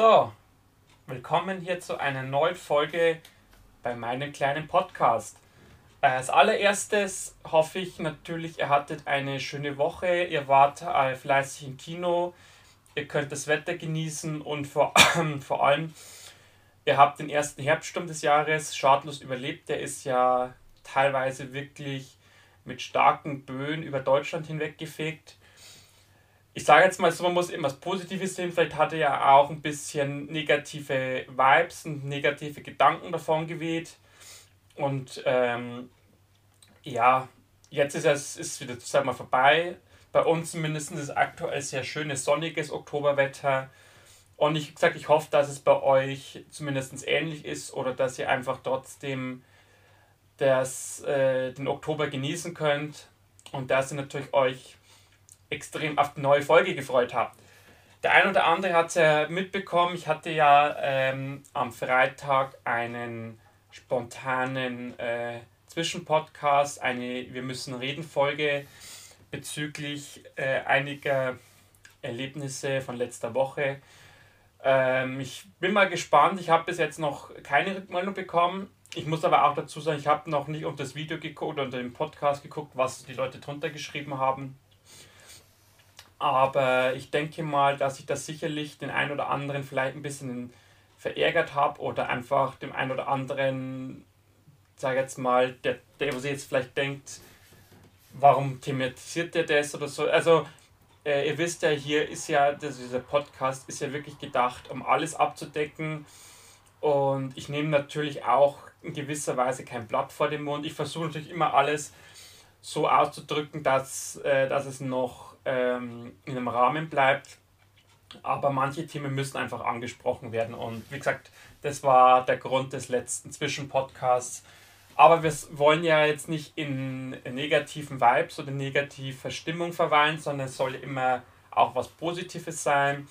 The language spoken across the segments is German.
So, willkommen hier zu einer neuen Folge bei meinem kleinen Podcast. Äh, als allererstes hoffe ich natürlich, ihr hattet eine schöne Woche, ihr wart äh, fleißig im Kino, ihr könnt das Wetter genießen und vor, vor allem, ihr habt den ersten Herbststurm des Jahres schadlos überlebt. Der ist ja teilweise wirklich mit starken Böen über Deutschland hinweg gefegt ich sage jetzt mal so, man muss immer was Positives sehen. Vielleicht hatte er auch ein bisschen negative Vibes und negative Gedanken davon geweht. Und ähm, ja, jetzt ist es ist wieder mal vorbei. Bei uns zumindest ist es aktuell sehr schönes sonniges Oktoberwetter. Und ich sage, ich hoffe, dass es bei euch zumindest ähnlich ist oder dass ihr einfach trotzdem das, äh, den Oktober genießen könnt und dass ihr natürlich euch extrem auf die neue Folge gefreut habt. Der ein oder andere hat es ja mitbekommen, ich hatte ja ähm, am Freitag einen spontanen äh, Zwischenpodcast, eine Wir müssen reden Folge bezüglich äh, einiger Erlebnisse von letzter Woche. Ähm, ich bin mal gespannt, ich habe bis jetzt noch keine Rückmeldung bekommen. Ich muss aber auch dazu sagen, ich habe noch nicht unter das Video geguckt oder unter den Podcast geguckt, was die Leute drunter geschrieben haben. Aber ich denke mal, dass ich das sicherlich den einen oder anderen vielleicht ein bisschen verärgert habe oder einfach dem einen oder anderen, sage jetzt mal, der, der was jetzt vielleicht denkt, warum thematisiert der das oder so. Also äh, ihr wisst ja, hier ist ja, das, dieser Podcast ist ja wirklich gedacht, um alles abzudecken. Und ich nehme natürlich auch in gewisser Weise kein Blatt vor den Mund. Ich versuche natürlich immer alles so auszudrücken, dass, äh, dass es noch ähm, in einem Rahmen bleibt. Aber manche Themen müssen einfach angesprochen werden. Und wie gesagt, das war der Grund des letzten Zwischenpodcasts. Aber wir wollen ja jetzt nicht in negativen Vibes oder negativer Stimmung verweilen, sondern es soll immer auch was Positives sein.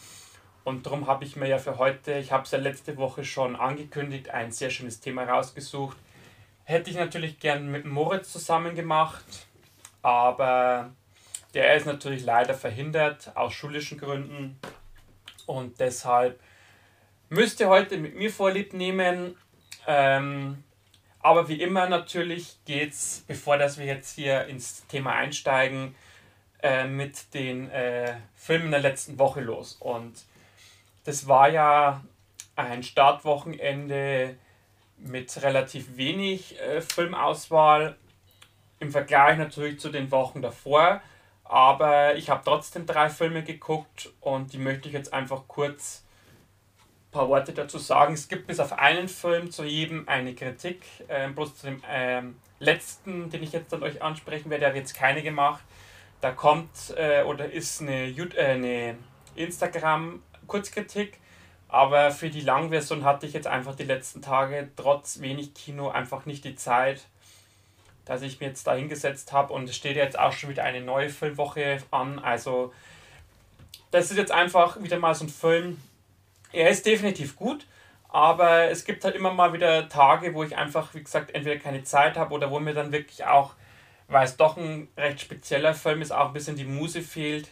Und darum habe ich mir ja für heute, ich habe es ja letzte Woche schon angekündigt, ein sehr schönes Thema rausgesucht. Hätte ich natürlich gern mit Moritz zusammen gemacht, aber der ist natürlich leider verhindert aus schulischen Gründen und deshalb müsst ihr heute mit mir Vorlieb nehmen. Ähm, aber wie immer natürlich geht es, bevor dass wir jetzt hier ins Thema einsteigen, äh, mit den äh, Filmen der letzten Woche los. Und das war ja ein Startwochenende mit relativ wenig äh, Filmauswahl im Vergleich natürlich zu den Wochen davor. Aber ich habe trotzdem drei Filme geguckt und die möchte ich jetzt einfach kurz ein paar Worte dazu sagen. Es gibt bis auf einen Film zu jedem eine Kritik. Ähm, bloß zu dem ähm, letzten, den ich jetzt an euch ansprechen werde, habe jetzt keine gemacht. Da kommt äh, oder ist eine, äh, eine Instagram-Kurzkritik. Aber für die Langversion hatte ich jetzt einfach die letzten Tage trotz wenig Kino einfach nicht die Zeit dass ich mir jetzt da hingesetzt habe und es steht jetzt auch schon wieder eine neue Filmwoche an. Also das ist jetzt einfach wieder mal so ein Film. Er ist definitiv gut, aber es gibt halt immer mal wieder Tage, wo ich einfach, wie gesagt, entweder keine Zeit habe oder wo mir dann wirklich auch, weil es doch ein recht spezieller Film ist, auch ein bisschen die Muse fehlt,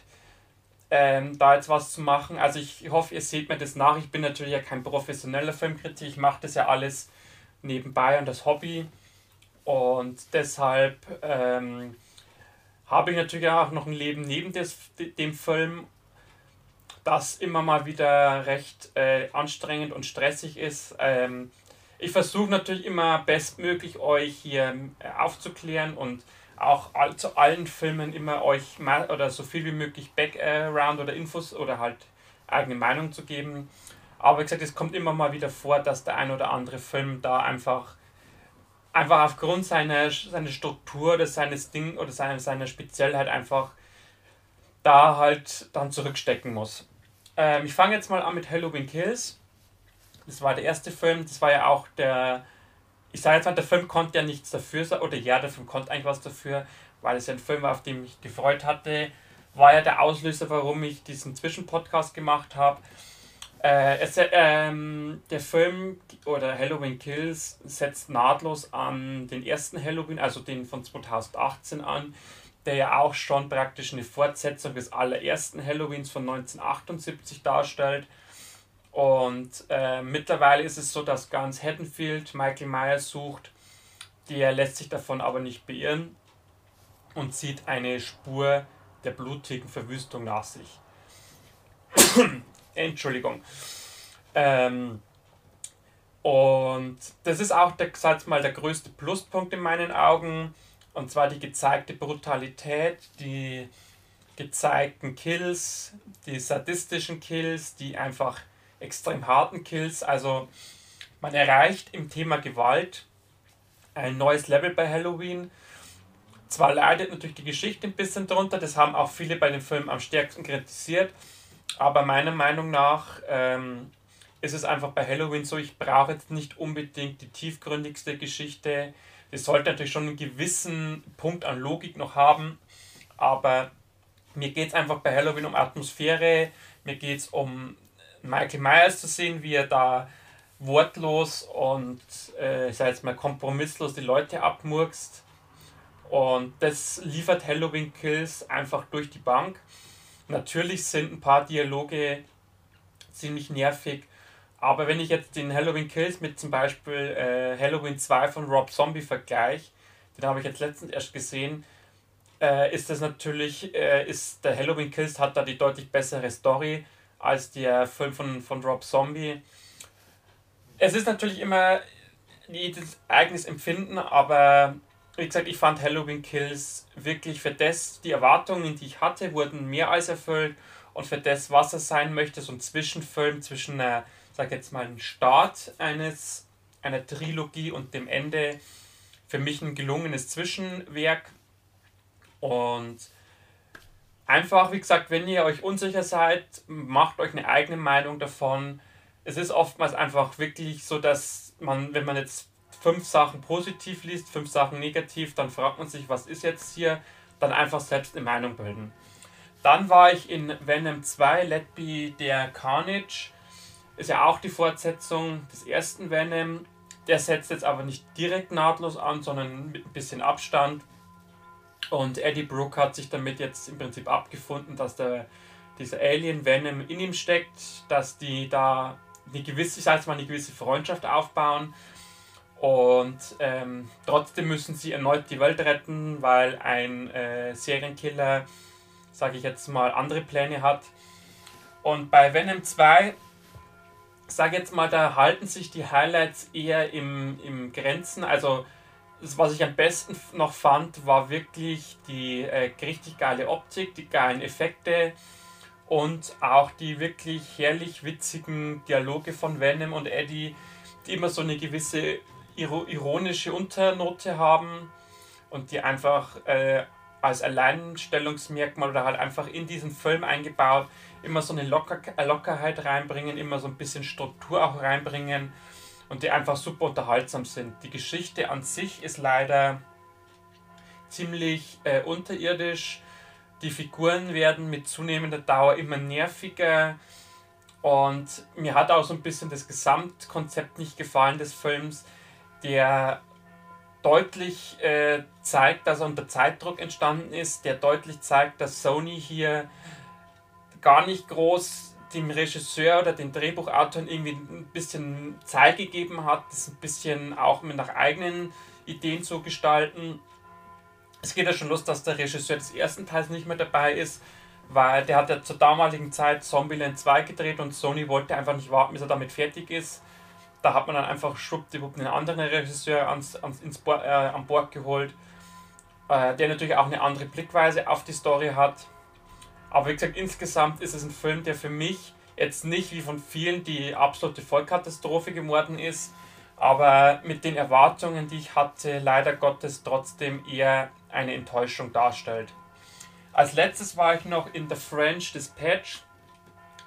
ähm, da jetzt was zu machen. Also ich hoffe, ihr seht mir das nach. Ich bin natürlich ja kein professioneller Filmkritiker, ich mache das ja alles nebenbei und das Hobby. Und deshalb ähm, habe ich natürlich auch noch ein Leben neben des, dem Film, das immer mal wieder recht äh, anstrengend und stressig ist. Ähm, ich versuche natürlich immer bestmöglich euch hier äh, aufzuklären und auch zu allen Filmen immer euch mal oder so viel wie möglich Background oder Infos oder halt eigene Meinung zu geben. Aber wie gesagt, es kommt immer mal wieder vor, dass der ein oder andere Film da einfach einfach aufgrund seiner, seiner Struktur oder seines Ding oder seiner, seiner Speziellheit einfach da halt dann zurückstecken muss. Ähm, ich fange jetzt mal an mit Halloween Kills. Das war der erste Film, das war ja auch der, ich sage jetzt mal, der Film konnte ja nichts dafür, oder ja, der Film konnte eigentlich was dafür, weil es ja ein Film war, auf den ich mich gefreut hatte. War ja der Auslöser, warum ich diesen Zwischenpodcast gemacht habe. Äh, es, ähm, der Film oder Halloween Kills setzt nahtlos an den ersten Halloween, also den von 2018 an, der ja auch schon praktisch eine Fortsetzung des allerersten Halloweens von 1978 darstellt. Und äh, mittlerweile ist es so, dass ganz Haddonfield Michael Myers sucht. Der lässt sich davon aber nicht beirren und zieht eine Spur der blutigen Verwüstung nach sich. Entschuldigung. Ähm, und das ist auch der, sag mal, der größte Pluspunkt in meinen Augen. Und zwar die gezeigte Brutalität, die gezeigten Kills, die sadistischen Kills, die einfach extrem harten Kills. Also man erreicht im Thema Gewalt ein neues Level bei Halloween. Zwar leidet natürlich die Geschichte ein bisschen drunter, das haben auch viele bei dem Film am stärksten kritisiert, aber meiner Meinung nach ähm, ist es einfach bei Halloween so, ich brauche jetzt nicht unbedingt die tiefgründigste Geschichte. Es sollte natürlich schon einen gewissen Punkt an Logik noch haben, aber mir geht es einfach bei Halloween um Atmosphäre, mir geht es um Michael Myers zu sehen, wie er da wortlos und äh, ich sage jetzt mal kompromisslos die Leute abmurkst. Und das liefert Halloween Kills einfach durch die Bank. Natürlich sind ein paar Dialoge ziemlich nervig, aber wenn ich jetzt den Halloween Kills mit zum Beispiel äh, Halloween 2 von Rob Zombie vergleiche, den habe ich jetzt letztens erst gesehen, äh, ist das natürlich, äh, ist der Halloween Kills hat da die deutlich bessere Story als der Film von, von Rob Zombie. Es ist natürlich immer jedes eigenes Empfinden, aber wie gesagt, ich fand Halloween Kills wirklich für das, die Erwartungen, die ich hatte, wurden mehr als erfüllt und für das, was er sein möchte, so ein Zwischenfilm zwischen einer, sag jetzt mal, einem Start eines, einer Trilogie und dem Ende, für mich ein gelungenes Zwischenwerk und einfach, wie gesagt, wenn ihr euch unsicher seid, macht euch eine eigene Meinung davon. Es ist oftmals einfach wirklich so, dass man, wenn man jetzt fünf Sachen positiv liest, fünf Sachen negativ, dann fragt man sich, was ist jetzt hier, dann einfach selbst eine Meinung bilden. Dann war ich in Venom 2, Let Be der Carnage. Ist ja auch die Fortsetzung des ersten Venom. Der setzt jetzt aber nicht direkt nahtlos an, sondern mit ein bisschen Abstand. Und Eddie Brooke hat sich damit jetzt im Prinzip abgefunden, dass der, dieser Alien Venom in ihm steckt, dass die da eine gewisse, ich sage mal, eine gewisse Freundschaft aufbauen. Und ähm, trotzdem müssen sie erneut die Welt retten, weil ein äh, Serienkiller, sage ich jetzt mal, andere Pläne hat. Und bei Venom 2, sage jetzt mal, da halten sich die Highlights eher im, im Grenzen. Also das, was ich am besten noch fand, war wirklich die äh, richtig geile Optik, die geilen Effekte und auch die wirklich herrlich witzigen Dialoge von Venom und Eddie, die immer so eine gewisse ironische Unternote haben und die einfach äh, als Alleinstellungsmerkmal oder halt einfach in diesen Film eingebaut immer so eine Locker Lockerheit reinbringen, immer so ein bisschen Struktur auch reinbringen und die einfach super unterhaltsam sind. Die Geschichte an sich ist leider ziemlich äh, unterirdisch. Die Figuren werden mit zunehmender Dauer immer nerviger. Und mir hat auch so ein bisschen das Gesamtkonzept nicht gefallen des Films, der deutlich äh, zeigt, dass er unter Zeitdruck entstanden ist, der deutlich zeigt, dass Sony hier gar nicht groß dem Regisseur oder den Drehbuchautoren irgendwie ein bisschen Zeit gegeben hat, das ein bisschen auch mit nach eigenen Ideen zu gestalten. Es geht ja schon los, dass der Regisseur des ersten Teils nicht mehr dabei ist, weil der hat ja zur damaligen Zeit Zombieland 2 gedreht und Sony wollte einfach nicht warten, bis er damit fertig ist. Da hat man dann einfach schwuppdiwupp einen anderen Regisseur ans, ans, ins Bo äh, an Bord geholt, äh, der natürlich auch eine andere Blickweise auf die Story hat aber wie gesagt, insgesamt ist es ein Film, der für mich jetzt nicht wie von vielen die absolute Vollkatastrophe geworden ist, aber mit den Erwartungen, die ich hatte, leider Gottes trotzdem eher eine Enttäuschung darstellt. Als letztes war ich noch in The French Dispatch.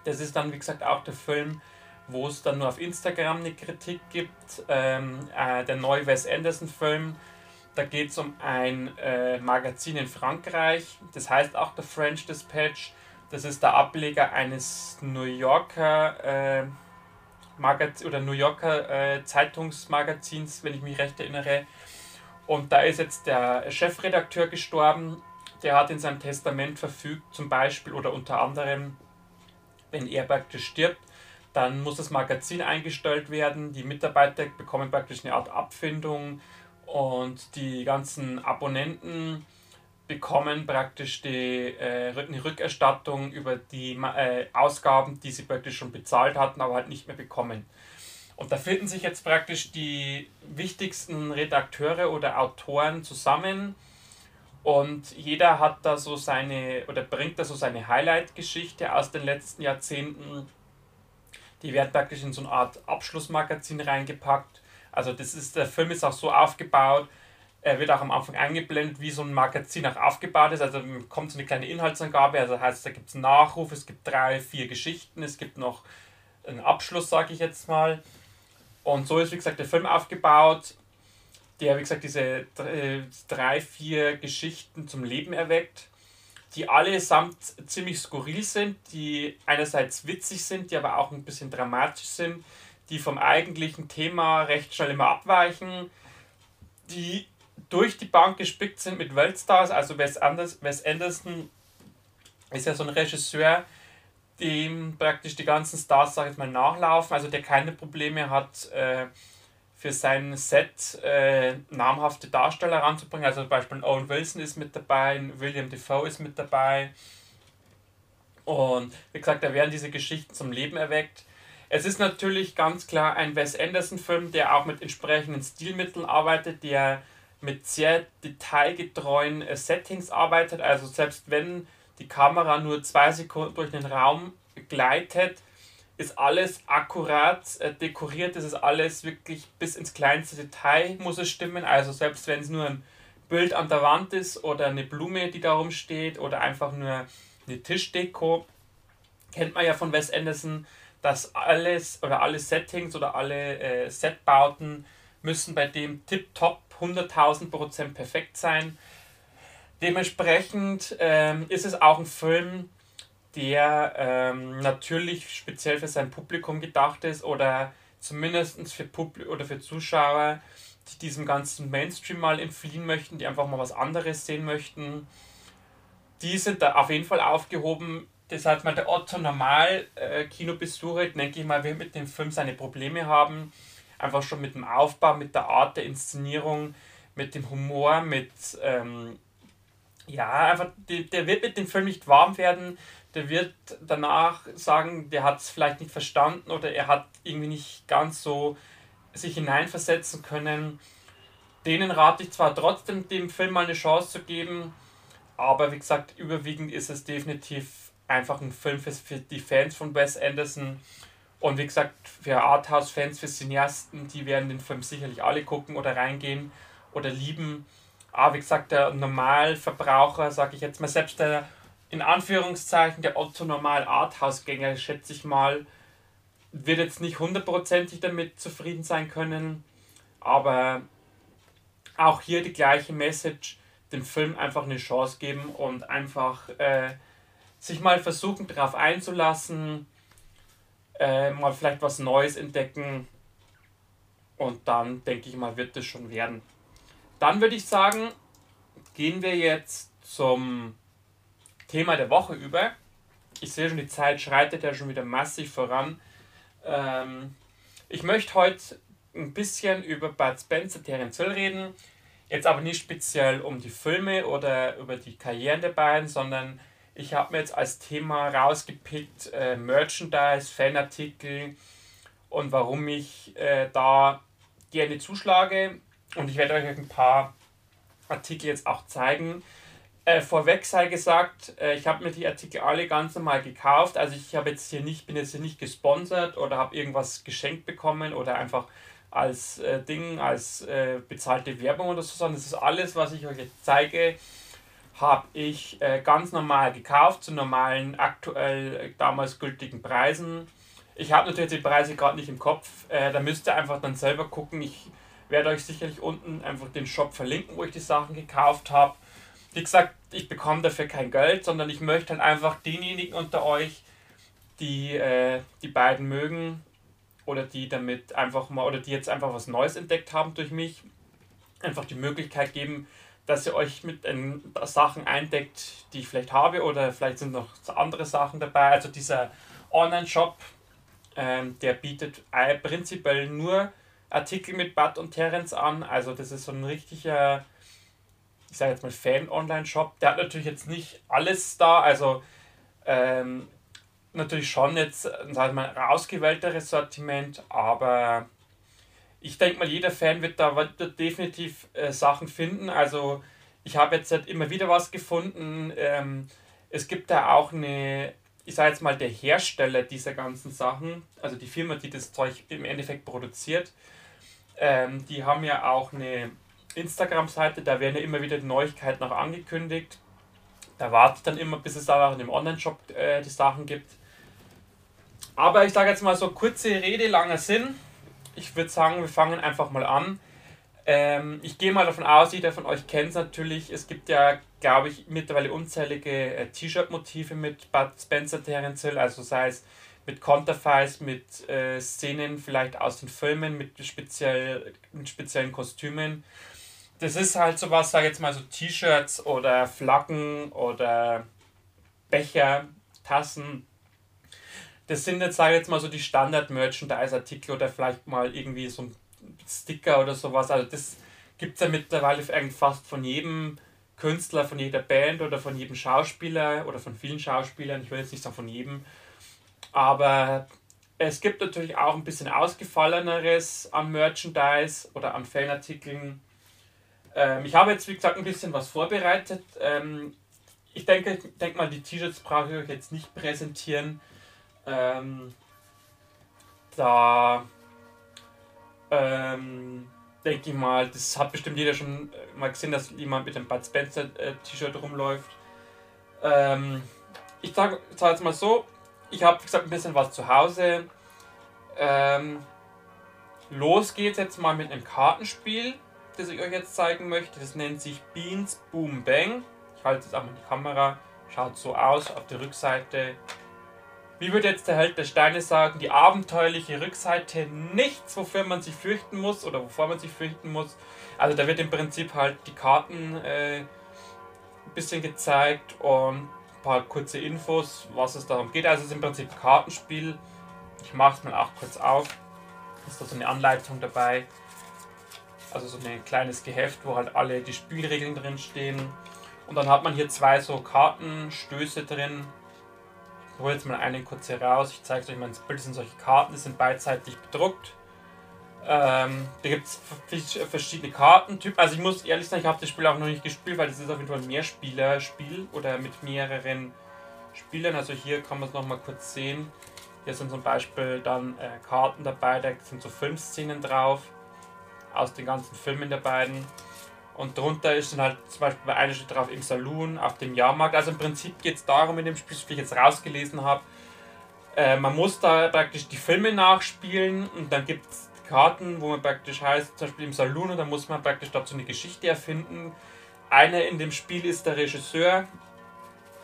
Das ist dann, wie gesagt, auch der Film, wo es dann nur auf Instagram eine Kritik gibt. Ähm, äh, der neue Wes Anderson-Film, da geht es um ein äh, Magazin in Frankreich, das heißt auch der French Dispatch. Das ist der Ableger eines New Yorker äh, Magazin oder New Yorker äh, Zeitungsmagazins, wenn ich mich recht erinnere. Und da ist jetzt der Chefredakteur gestorben. Der hat in seinem Testament verfügt, zum Beispiel oder unter anderem, wenn er praktisch stirbt, Dann muss das Magazin eingestellt werden. Die Mitarbeiter bekommen praktisch eine Art Abfindung und die ganzen Abonnenten bekommen praktisch die, äh, eine Rückerstattung über die äh, Ausgaben, die sie praktisch schon bezahlt hatten, aber halt nicht mehr bekommen. Und da finden sich jetzt praktisch die wichtigsten Redakteure oder Autoren zusammen und jeder hat da so seine oder bringt da so seine Highlight-Geschichte aus den letzten Jahrzehnten. Die werden praktisch in so eine Art Abschlussmagazin reingepackt. Also das ist, der Film ist auch so aufgebaut, er wird auch am Anfang eingeblendet, wie so ein Magazin auch aufgebaut ist. Also kommt so eine kleine Inhaltsangabe, also heißt, da gibt es einen Nachruf, es gibt drei, vier Geschichten, es gibt noch einen Abschluss, sage ich jetzt mal. Und so ist, wie gesagt, der Film aufgebaut, der, wie gesagt, diese drei, vier Geschichten zum Leben erweckt, die allesamt ziemlich skurril sind, die einerseits witzig sind, die aber auch ein bisschen dramatisch sind, die vom eigentlichen Thema recht schnell immer abweichen, die durch die Bank gespickt sind mit Weltstars. Also Wes, Anders, Wes Anderson ist ja so ein Regisseur, dem praktisch die ganzen Stars, sag ich mal, nachlaufen, also der keine Probleme hat, äh, für sein Set äh, namhafte Darsteller ranzubringen. Also zum Beispiel Owen Wilson ist mit dabei, William Defoe ist mit dabei. Und wie gesagt, da werden diese Geschichten zum Leben erweckt. Es ist natürlich ganz klar ein Wes Anderson-Film, der auch mit entsprechenden Stilmitteln arbeitet, der mit sehr detailgetreuen äh, Settings arbeitet. Also selbst wenn die Kamera nur zwei Sekunden durch den Raum gleitet, ist alles akkurat äh, dekoriert, es ist alles wirklich bis ins kleinste Detail muss es stimmen. Also selbst wenn es nur ein Bild an der Wand ist oder eine Blume, die darum steht oder einfach nur eine Tischdeko, kennt man ja von Wes Anderson, dass alles oder alle Settings oder alle äh, Setbauten müssen bei dem tip-top 100.000 Prozent perfekt sein. Dementsprechend ähm, ist es auch ein Film, der ähm, natürlich speziell für sein Publikum gedacht ist oder zumindest für, Publi oder für Zuschauer, die diesem ganzen Mainstream mal entfliehen möchten, die einfach mal was anderes sehen möchten. Die sind da auf jeden Fall aufgehoben. Deshalb mal der Otto Normal äh, Kinobesucher, denke ich mal, wird mit dem Film seine Probleme haben einfach schon mit dem Aufbau, mit der Art der Inszenierung, mit dem Humor, mit, ähm, ja, einfach, der, der wird mit dem Film nicht warm werden, der wird danach sagen, der hat es vielleicht nicht verstanden oder er hat irgendwie nicht ganz so sich hineinversetzen können. Denen rate ich zwar trotzdem, dem Film mal eine Chance zu geben, aber wie gesagt, überwiegend ist es definitiv einfach ein Film für, für die Fans von Wes Anderson und wie gesagt, für Arthouse-Fans, für Cineasten, die werden den Film sicherlich alle gucken oder reingehen oder lieben. Aber wie gesagt, der Normalverbraucher, sage ich jetzt mal, selbst der in Anführungszeichen der Otto-Normal-Arthouse-Gänger, schätze ich mal, wird jetzt nicht hundertprozentig damit zufrieden sein können. Aber auch hier die gleiche Message, dem Film einfach eine Chance geben und einfach äh, sich mal versuchen darauf einzulassen äh, mal vielleicht was Neues entdecken und dann denke ich mal, wird es schon werden. Dann würde ich sagen, gehen wir jetzt zum Thema der Woche über. Ich sehe schon, die Zeit schreitet ja schon wieder massiv voran. Ähm, ich möchte heute ein bisschen über Bud Spencer, Terence Hill reden. Jetzt aber nicht speziell um die Filme oder über die Karrieren der beiden, sondern ich habe mir jetzt als Thema rausgepickt äh, Merchandise, Fanartikel und warum ich äh, da gerne zuschlage. Und ich werde euch ein paar Artikel jetzt auch zeigen. Äh, vorweg sei gesagt, äh, ich habe mir die Artikel alle ganz normal gekauft. Also ich habe jetzt hier nicht, bin jetzt hier nicht gesponsert oder habe irgendwas geschenkt bekommen oder einfach als äh, Ding, als äh, bezahlte Werbung oder so, sondern das ist alles, was ich euch jetzt zeige, habe ich äh, ganz normal gekauft, zu normalen, aktuell äh, damals gültigen Preisen. Ich habe natürlich die Preise gerade nicht im Kopf, da müsst ihr einfach dann selber gucken. Ich werde euch sicherlich unten einfach den Shop verlinken, wo ich die Sachen gekauft habe. Wie gesagt, ich bekomme dafür kein Geld, sondern ich möchte dann einfach denjenigen unter euch, die äh, die beiden mögen oder die damit einfach mal oder die jetzt einfach was Neues entdeckt haben durch mich, einfach die Möglichkeit geben, dass ihr euch mit den Sachen eindeckt, die ich vielleicht habe oder vielleicht sind noch andere Sachen dabei. Also dieser Online-Shop Ähm, der bietet prinzipiell nur Artikel mit Bud und Terence an. Also das ist so ein richtiger, ich sage jetzt mal Fan-Online-Shop. Der hat natürlich jetzt nicht alles da. Also ähm, natürlich schon jetzt, sag ich mal, ausgewählteres Sortiment, aber ich denke mal, jeder Fan wird da definitiv äh, Sachen finden. Also ich habe jetzt halt immer wieder was gefunden. Ähm, es gibt da auch eine, ich sage jetzt mal, der Hersteller dieser ganzen Sachen, also die Firma, die das Zeug im Endeffekt produziert, ähm, die haben ja auch eine Instagram-Seite, da werden ja immer wieder Neuigkeiten auch angekündigt. Da warte ich dann immer, bis es da auch in dem Online-Shop äh, die Sachen gibt. Aber ich sage jetzt mal so kurze Rede, langer Sinn. Ich würde sagen, wir fangen einfach mal an. Ähm, ich gehe mal davon aus, jeder von euch kennt es natürlich. Es gibt ja, glaube ich, mittlerweile unzählige äh, T-Shirt-Motive mit Bud Spencer Terence also sei es mit Konterfeis, mit äh, Szenen vielleicht aus den Filmen, mit, speziell, mit speziellen Kostümen. Das ist halt sowas, ich jetzt mal so T-Shirts oder Flaggen oder Becher, Tassen, das sind jetzt, ich jetzt mal so die Standard-Merchandise-Artikel oder vielleicht mal irgendwie so ein Sticker oder sowas. Also das gibt es ja mittlerweile fast von jedem Künstler, von jeder Band oder von jedem Schauspieler oder von vielen Schauspielern. Ich will jetzt nicht sagen von jedem. Aber es gibt natürlich auch ein bisschen ausgefalleneres an Merchandise oder an Fanartikeln. Ähm, ich habe jetzt, wie gesagt, ein bisschen was vorbereitet. Ähm, ich denke, ich denke mal, die T-Shirts brauche ich euch jetzt nicht präsentieren. Ähm, da ähm, denke ich mal, das hat bestimmt jeder schon äh, mal gesehen, dass jemand mit einem Bud Spencer äh, T-Shirt rumläuft. Ähm, ich sage sag jetzt mal so, ich habe gesagt ein bisschen was zu Hause. Ähm, los geht's jetzt mal mit einem Kartenspiel, das ich euch jetzt zeigen möchte. Das nennt sich Beans Boom Bang. Ich halte jetzt auch mal die Kamera. Schaut so aus. Auf der Rückseite wie würde jetzt der Held der Steine sagen, die abenteuerliche Rückseite nichts, wofür man sich fürchten muss oder wovor man sich fürchten muss. Also da wird im Prinzip halt die Karten äh, ein bisschen gezeigt und ein paar kurze Infos, was es darum geht. Also es ist im Prinzip ein Kartenspiel. Ich mache es mal auch kurz auf. Ist da so eine Anleitung dabei. Also so ein kleines Geheft, wo halt alle die Spielregeln drin stehen. Und dann hat man hier zwei so Kartenstöße drin, ich hole jetzt mal eine kurz hier raus. Ich zeige euch mal ins Bild. Das sind solche Karten, die sind beidseitig bedruckt. Ähm, da gibt es verschiedene Kartentypen. Also ich muss ehrlich sagen, ich habe das Spiel auch noch nicht gespielt, weil das ist auf jeden Fall ein Mehrspieler-Spiel oder mit mehreren Spielern. Also hier kann man es nochmal kurz sehen. Hier sind zum Beispiel dann äh, Karten dabei, da sind so Filmszenen drauf aus den ganzen Filmen der beiden. Und drunter ist dann halt zum Beispiel bei einer steht drauf im Saloon, auf dem Jahrmarkt. Also im Prinzip geht es darum in dem Spiel, wie ich jetzt rausgelesen habe, äh, man muss da praktisch die Filme nachspielen und dann gibt es Karten, wo man praktisch heißt, zum Beispiel im Saloon, und dann muss man praktisch dazu eine Geschichte erfinden. Einer in dem Spiel ist der Regisseur.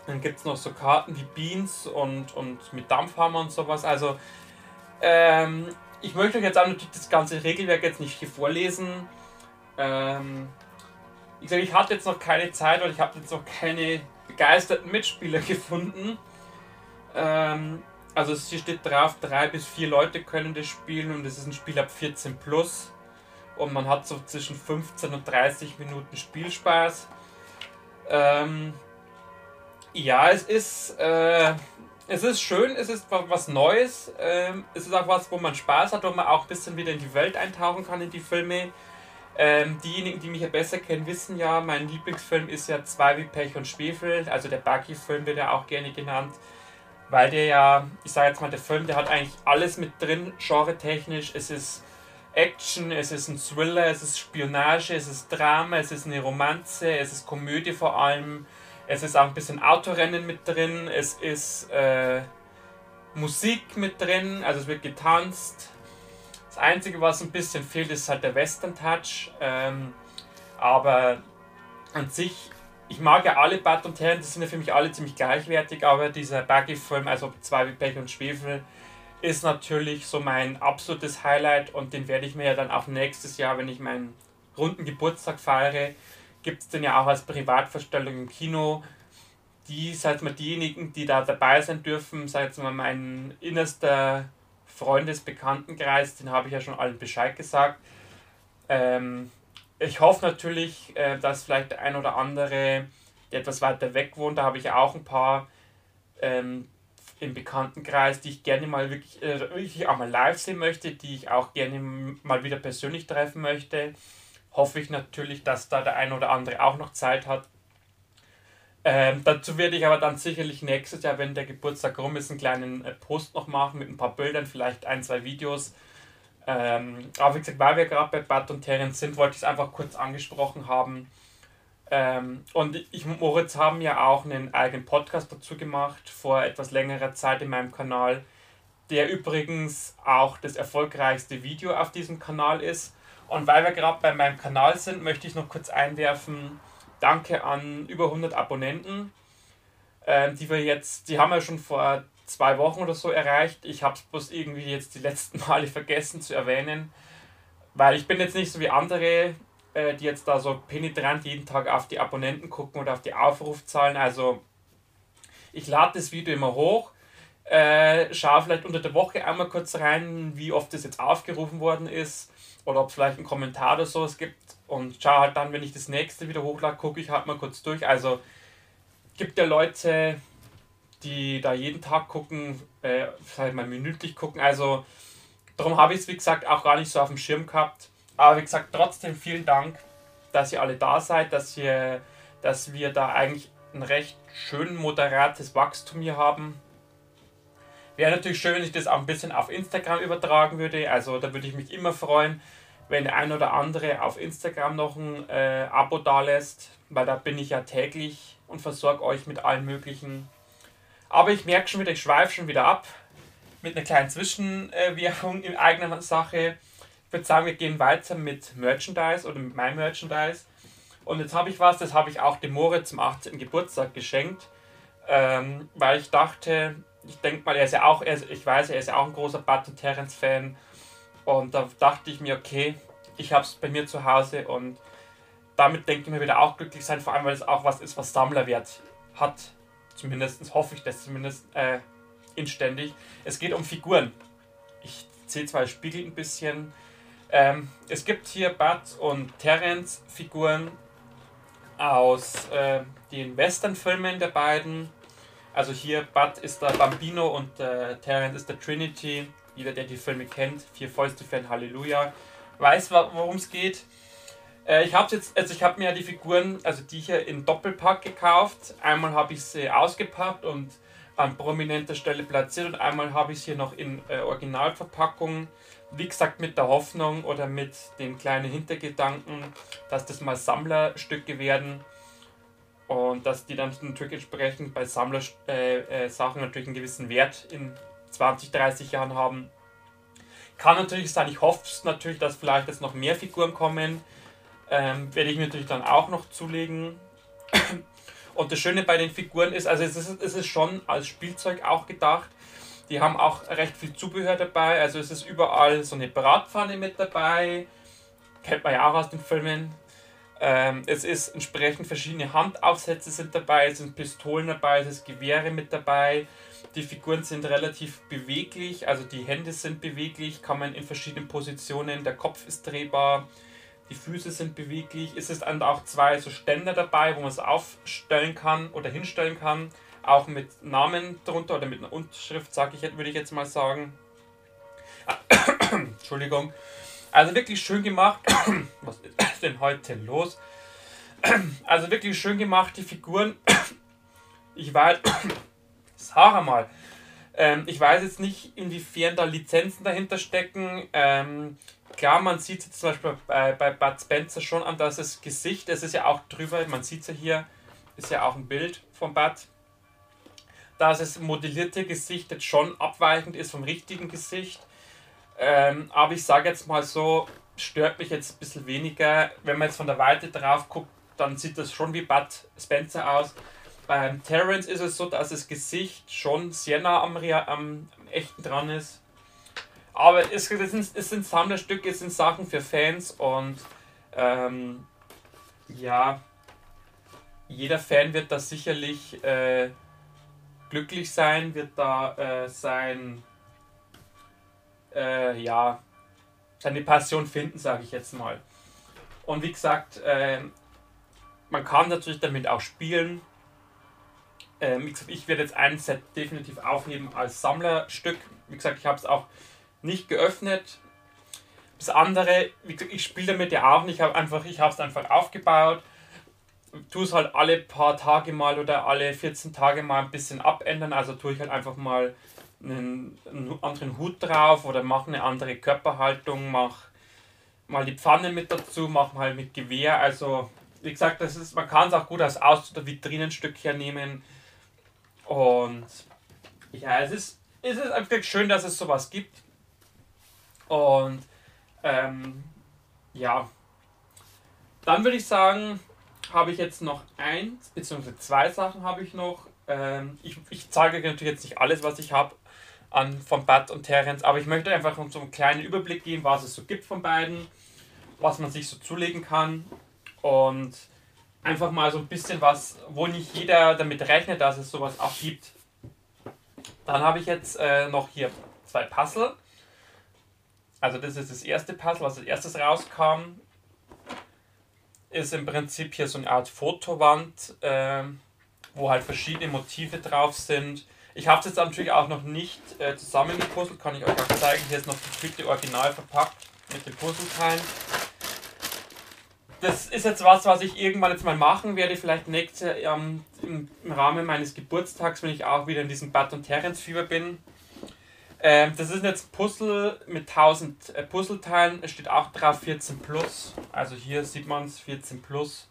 Dann gibt es noch so Karten wie Beans und, und mit Dampfhammer und sowas. Also, ähm, ich möchte euch jetzt auch natürlich das ganze Regelwerk jetzt nicht hier vorlesen. Ähm, wie gesagt, ich hatte jetzt noch keine Zeit oder ich habe jetzt noch keine begeisterten Mitspieler gefunden. Ähm, also hier steht drauf, drei bis vier Leute können das spielen und es ist ein Spiel ab 14 plus. Und man hat so zwischen 15 und 30 Minuten Spielspaß. Ähm, ja, es ist, äh, es ist schön, es ist was Neues. Ähm, es ist auch was, wo man Spaß hat, wo man auch ein bisschen wieder in die Welt eintauchen kann, in die Filme. Ähm, diejenigen, die mich ja besser kennen, wissen ja, mein Lieblingsfilm ist ja Zwei wie Pech und Schwefel. Also der Buggy-Film wird ja auch gerne genannt. Weil der ja, ich sage jetzt mal, der Film, der hat eigentlich alles mit drin, genre-technisch. Es ist Action, es ist ein Thriller, es ist Spionage, es ist Drama, es ist eine Romanze, es ist Komödie vor allem. Es ist auch ein bisschen Autorennen mit drin, es ist äh, Musik mit drin, also es wird getanzt, das Einzige, was ein bisschen fehlt, ist halt der Western-Touch. Ähm, aber an sich, ich mag ja alle Bud und Herren, die sind ja für mich alle ziemlich gleichwertig, aber dieser Buggy-Film, also zwei wie Pech und Schwefel, ist natürlich so mein absolutes Highlight und den werde ich mir ja dann auch nächstes Jahr, wenn ich meinen runden Geburtstag feiere, gibt es den ja auch als Privatverstellung im Kino. Die, sag mal, diejenigen, die da dabei sein dürfen, sag jetzt mal, mein innerster Freundes-, Bekanntenkreis, den habe ich ja schon allen Bescheid gesagt. Ähm, ich hoffe natürlich, äh, dass vielleicht der ein oder andere, der etwas weiter weg wohnt, da habe ich auch ein paar ähm, im Bekanntenkreis, die ich gerne mal wirklich, äh, wirklich auch mal live sehen möchte, die ich auch gerne mal wieder persönlich treffen möchte. Hoffe ich natürlich, dass da der ein oder andere auch noch Zeit hat. Ähm, dazu werde ich aber dann sicherlich nächstes Jahr, wenn der Geburtstag rum ist, einen kleinen äh, Post noch machen mit ein paar Bildern, vielleicht ein, zwei Videos. Ähm, aber wie gesagt, weil wir gerade bei Bad und Terence sind, wollte ich es einfach kurz angesprochen haben. Ähm, und ich und Moritz haben ja auch einen eigenen Podcast dazu gemacht, vor etwas längerer Zeit in meinem Kanal, der übrigens auch das erfolgreichste Video auf diesem Kanal ist. Und weil wir gerade bei meinem Kanal sind, möchte ich noch kurz einwerfen, danke an über 100 Abonnenten, äh, die wir jetzt, die haben wir schon vor zwei Wochen oder so erreicht. Ich habe es bloß irgendwie jetzt die letzten Male vergessen zu erwähnen, weil ich bin jetzt nicht so wie andere, äh, die jetzt da so penetrant jeden Tag auf die Abonnenten gucken oder auf die Aufrufzahlen. Also ich lade das Video immer hoch, äh, schaue vielleicht unter der Woche einmal kurz rein, wie oft das jetzt aufgerufen worden ist oder ob es vielleicht einen Kommentar oder sowas gibt und schaue halt dann, wenn ich das nächste wieder hochlade, gucke ich halt mal kurz durch. Also gibt ja Leute, die da jeden Tag gucken, äh, halt mal minütlich gucken. Also darum habe ich es, wie gesagt, auch gar nicht so auf dem Schirm gehabt. Aber wie gesagt, trotzdem vielen Dank, dass ihr alle da seid, dass, ihr, dass wir da eigentlich ein recht schön moderates Wachstum hier haben. Wäre natürlich schön, wenn ich das auch ein bisschen auf Instagram übertragen würde. Also da würde ich mich immer freuen, wenn der ein oder andere auf Instagram noch ein äh, Abo da lässt, weil da bin ich ja täglich und versorge euch mit allen möglichen. Aber ich merke schon wieder, ich schweife schon wieder ab mit einer kleinen Zwischenwirkung in eigener Sache würde sagen, wir gehen weiter mit Merchandise oder mit meinem Merchandise. Und jetzt habe ich was, das habe ich auch dem Moritz zum 18. Geburtstag geschenkt, ähm, weil ich dachte, ich denke mal, er ist ja auch, er ich weiß, er ist ja auch ein großer Bud und Terence Fan. Und da dachte ich mir, okay, ich habe es bei mir zu Hause und damit denke ich mir wieder auch glücklich sein, vor allem weil es auch was ist, was Sammlerwert hat. Zumindest hoffe ich das zumindest äh, inständig. Es geht um Figuren. Ich sehe zwar Spiegel ein bisschen, ähm, es gibt hier Bud und Terence Figuren aus äh, den Western-Filmen der beiden. Also hier Bud ist der Bambino und äh, Terence ist der Trinity. Jeder, der die Filme kennt, vier Fäuste ein Halleluja, weiß, worum es geht. Äh, ich habe also ich mir die Figuren, also die hier in Doppelpack gekauft. Einmal habe ich sie ausgepackt und an prominenter Stelle platziert und einmal habe ich es hier noch in äh, Originalverpackung wie gesagt, mit der Hoffnung oder mit dem kleinen Hintergedanken, dass das mal Sammlerstücke werden und dass die dann natürlich entsprechend bei Sammlersachen äh, äh, natürlich einen gewissen Wert in 20, 30 Jahren haben. Kann natürlich sein, ich hoffe natürlich, dass vielleicht jetzt noch mehr Figuren kommen. Ähm, werde ich mir natürlich dann auch noch zulegen. Und das Schöne bei den Figuren ist, also es ist, es ist schon als Spielzeug auch gedacht. Die haben auch recht viel Zubehör dabei. Also es ist überall so eine Bratpfanne mit dabei. Kennt man ja auch aus den Filmen. Ähm, es ist entsprechend verschiedene Handaufsätze sind dabei, es sind Pistolen dabei, es ist Gewehre mit dabei. Die Figuren sind relativ beweglich, also die Hände sind beweglich, kann man in verschiedenen Positionen, der Kopf ist drehbar, die Füße sind beweglich. Es ist dann auch zwei so Ständer dabei, wo man es aufstellen kann oder hinstellen kann auch mit Namen drunter oder mit einer Unterschrift, sage ich, würde ich jetzt mal sagen. Entschuldigung. Also wirklich schön gemacht. Was ist denn heute los? Also wirklich schön gemacht, die Figuren. Ich weiß, sag mal, ähm, ich weiß jetzt nicht, inwiefern da Lizenzen dahinter stecken. Ähm, klar, man sieht es zum Beispiel bei, bei Bud Spencer schon an, dass das Gesicht, es ist ja auch drüber, man sieht es ja hier, ist ja auch ein Bild von Bud dass das modellierte Gesicht jetzt schon abweichend ist vom richtigen Gesicht. Ähm, aber ich sage jetzt mal so, stört mich jetzt ein bisschen weniger. Wenn man jetzt von der Weite drauf guckt, dann sieht das schon wie Bud Spencer aus. Beim Terrence ist es so, dass das Gesicht schon sehr nah am, am, am echten dran ist. Aber es, es, sind, es sind Sammlerstücke, es sind Sachen für Fans und ähm, ja, jeder Fan wird das sicherlich äh, glücklich sein, wird da äh, sein, äh, ja, seine Passion finden, sage ich jetzt mal. Und wie gesagt, äh, man kann natürlich damit auch spielen. Ähm, ich werde jetzt ein Set definitiv aufheben als Sammlerstück. Wie gesagt, ich habe es auch nicht geöffnet. Das andere, gesagt, ich spiele damit ja auch nicht. Ich habe einfach, ich habe es einfach aufgebaut. Tue es halt alle paar Tage mal oder alle 14 Tage mal ein bisschen abändern. Also tue ich halt einfach mal einen, einen anderen Hut drauf oder mache eine andere Körperhaltung, mache mal die Pfanne mit dazu, mache mal mit Gewehr. Also wie gesagt, das ist, man kann es auch gut als Aus- oder Vitrinenstück hernehmen. Und ja, es ist, es ist einfach schön, dass es sowas gibt. Und ähm, ja, dann würde ich sagen, habe ich jetzt noch eins, beziehungsweise zwei Sachen habe ich noch. Ähm, ich, ich zeige natürlich jetzt nicht alles, was ich habe an von Bad und Terence, aber ich möchte einfach so einen kleinen Überblick geben, was es so gibt von beiden, was man sich so zulegen kann und einfach mal so ein bisschen was, wo nicht jeder damit rechnet, dass es sowas auch gibt. Dann habe ich jetzt äh, noch hier zwei Puzzle. Also das ist das erste Puzzle, was als erstes rauskam. Ist im Prinzip hier so eine Art Fotowand, äh, wo halt verschiedene Motive drauf sind. Ich habe es jetzt natürlich auch noch nicht äh, zusammengepuzzelt, kann ich euch auch zeigen. Hier ist noch die Tüte original verpackt mit den Puzzleteilen das ist jetzt was, was ich irgendwann jetzt mal machen werde, vielleicht nächstes ähm, im, im, Rahmen meines Geburtstags, wenn ich auch wieder in diesem Bud und Terence Fieber bin. Ähm, das ist jetzt Puzzle mit 1000 äh, Puzzleteilen, es steht auch drauf 14 plus, also hier sieht man es 14 plus.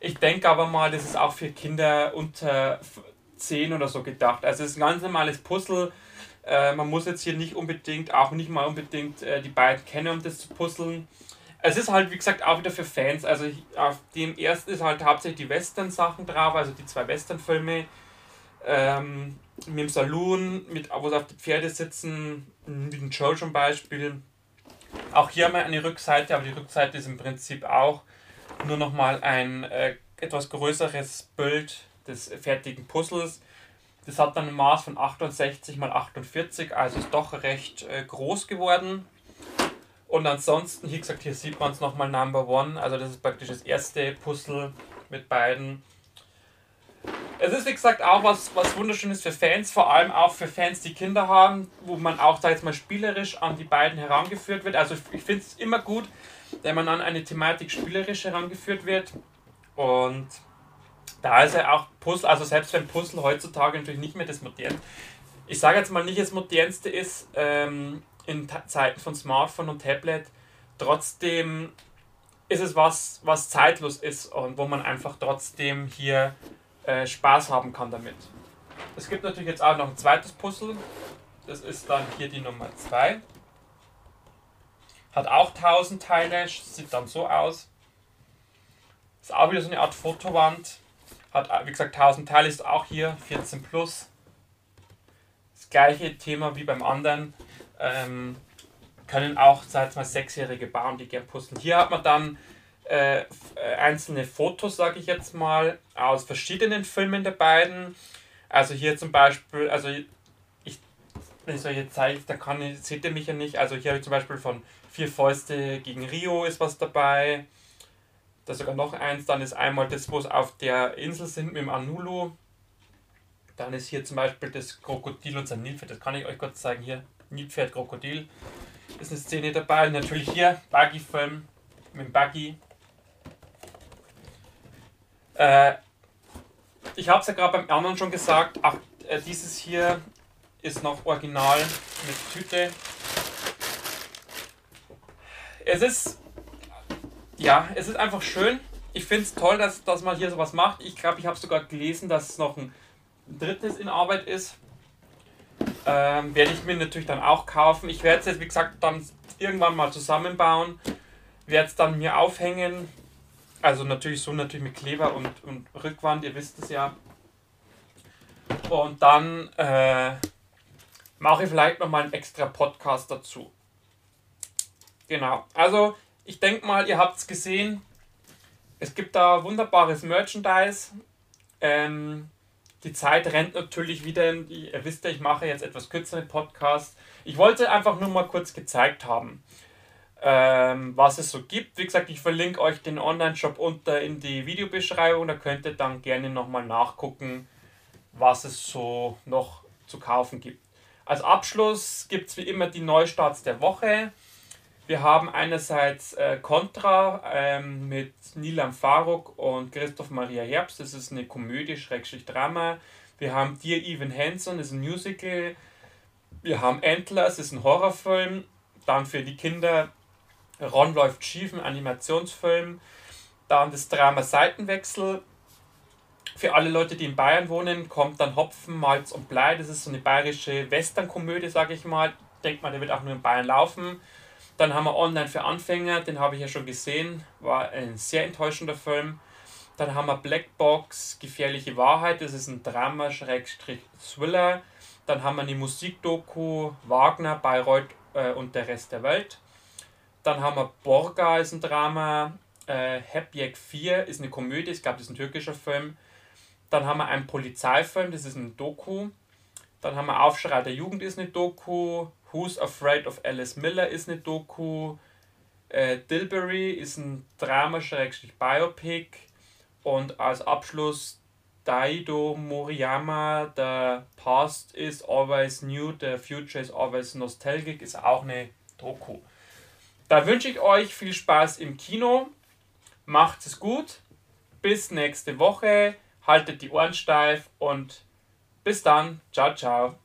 Ich denke aber mal, das ist auch für Kinder unter 10 oder so gedacht. Also es ist ein ganz normales Puzzle. Äh, man muss jetzt hier nicht unbedingt, auch nicht mal unbedingt äh, die beiden kennen, um das zu puzzeln. Es ist halt, wie gesagt, auch wieder für Fans. Also auf dem ersten ist halt hauptsächlich die Western-Sachen drauf, also die zwei Western-Filme. Ähm, mit dem Saloon, mit, wo sie auf die Pferde sitzen, wie den Joe zum Beispiel. Auch hier haben wir eine Rückseite, aber die Rückseite ist im Prinzip auch nur nochmal ein äh, etwas größeres Bild des fertigen Puzzles. Das hat dann ein Maß von 68 x 48, also ist doch recht äh, groß geworden. Und ansonsten, wie gesagt, hier sieht man es nochmal Number One. Also das ist praktisch das erste Puzzle mit beiden. Es ist wie gesagt auch was, was wunderschönes für Fans, vor allem auch für Fans, die Kinder haben, wo man auch da jetzt mal spielerisch an die beiden herangeführt wird. Also ich finde es immer gut, wenn man an eine Thematik spielerisch herangeführt wird. Und da ist ja auch Puzzle, also selbst wenn Puzzle heutzutage natürlich nicht mehr das modern, ich sage jetzt mal nicht das modernste ist, ähm, in Zeiten von Smartphone und Tablet, trotzdem ist es was, was zeitlos ist und wo man einfach trotzdem hier äh, Spaß haben kann damit. Es gibt natürlich jetzt auch noch ein zweites Puzzle. Das ist dann hier die Nummer 2. Hat auch 1000 Teile, sieht dann so aus. Ist auch wieder so eine Art Fotowand. Hat wie gesagt 1000 Teile, ist auch hier 14 plus. Das gleiche Thema wie beim anderen ähm, können auch, seit mal, Sechsjährige bauen, die gern puzzeln. Hier hat man dann äh, einzelne Fotos, sage ich jetzt mal, aus verschiedenen Filmen der beiden. Also hier zum Beispiel, also ich, wenn ich euch jetzt zeige, da kann seht ihr mich ja nicht. Also hier habe ich zum Beispiel von Vier Fäuste gegen Rio ist was dabei. Da ist sogar noch eins. Dann ist einmal das, wo es auf der Insel sind mit dem Anulu. Dann ist hier zum Beispiel das Krokodil und sein Nilpferd. Das kann ich euch kurz zeigen hier. Nilpferd Krokodil ist eine Szene dabei. Und natürlich hier Buggy-Film mit dem Buggy. Äh, ich habe es ja gerade beim anderen schon gesagt. Ach, äh, dieses hier ist noch original mit Tüte. Es ist ja, es ist einfach schön. Ich finde es toll, dass, dass man hier sowas macht. Ich glaube, ich habe sogar gelesen, dass es noch ein drittes in Arbeit ist. Ähm, werde ich mir natürlich dann auch kaufen. Ich werde es jetzt, wie gesagt, dann irgendwann mal zusammenbauen. Werde es dann mir aufhängen. Also natürlich so natürlich mit Kleber und, und Rückwand, ihr wisst es ja. Und dann äh, mache ich vielleicht nochmal einen extra Podcast dazu. Genau. Also ich denke mal, ihr habt es gesehen. Es gibt da wunderbares Merchandise. Ähm, Die Zeit rennt natürlich wieder. Ihr wisst ja, ich mache jetzt etwas kürzere Podcasts. Ich wollte einfach nur mal kurz gezeigt haben, ähm, was es so gibt. Wie gesagt, ich verlinke euch den Online-Shop unter in die Videobeschreibung. Da könnt ihr dann gerne nochmal nachgucken, was es so noch zu kaufen gibt. Als Abschluss gibt es wie immer die Neustarts der Woche. Wir haben einerseits äh, Contra ähm, mit Nilam Faruk und Christoph Maria Herbst. Das ist eine Komödie, Schrägstrich Drama. Wir haben Dear Evan Hansen, das ist ein Musical. Wir haben Antlers, das ist ein Horrorfilm. Dann für die Kinder Ron läuft schief, ein Animationsfilm. Dann das Drama Seitenwechsel. Für alle Leute, die in Bayern wohnen, kommt dann Hopfen, Malz und Blei. Das ist so eine bayerische Westernkomödie, sage ich mal. Denkt man, der wird auch nur in Bayern laufen. Dann haben wir Online für Anfänger, den habe ich ja schon gesehen, war ein sehr enttäuschender Film. Dann haben wir Blackbox, Gefährliche Wahrheit, das ist ein Drama-Thriller. Dann haben wir eine Musikdoku, Wagner, Bayreuth äh, und der Rest der Welt. Dann haben wir Borga, ist ein Drama. Äh, Hepjek 4 ist eine Komödie, das ist ein türkischer Film. Dann haben wir einen Polizeifilm, das ist ein Doku. Dann haben wir Aufschrei der Jugend, ist eine Doku. Who's Afraid of Alice Miller ist eine Doku. Äh, Dilbury ist ein Drama-Biopic. Und als Abschluss Daido Moriyama, The Past is Always New, The Future is Always Nostalgic, ist auch eine Doku. Da wünsche ich euch viel Spaß im Kino. Macht es gut. Bis nächste Woche. Haltet die Ohren steif und bis dann. Ciao, ciao.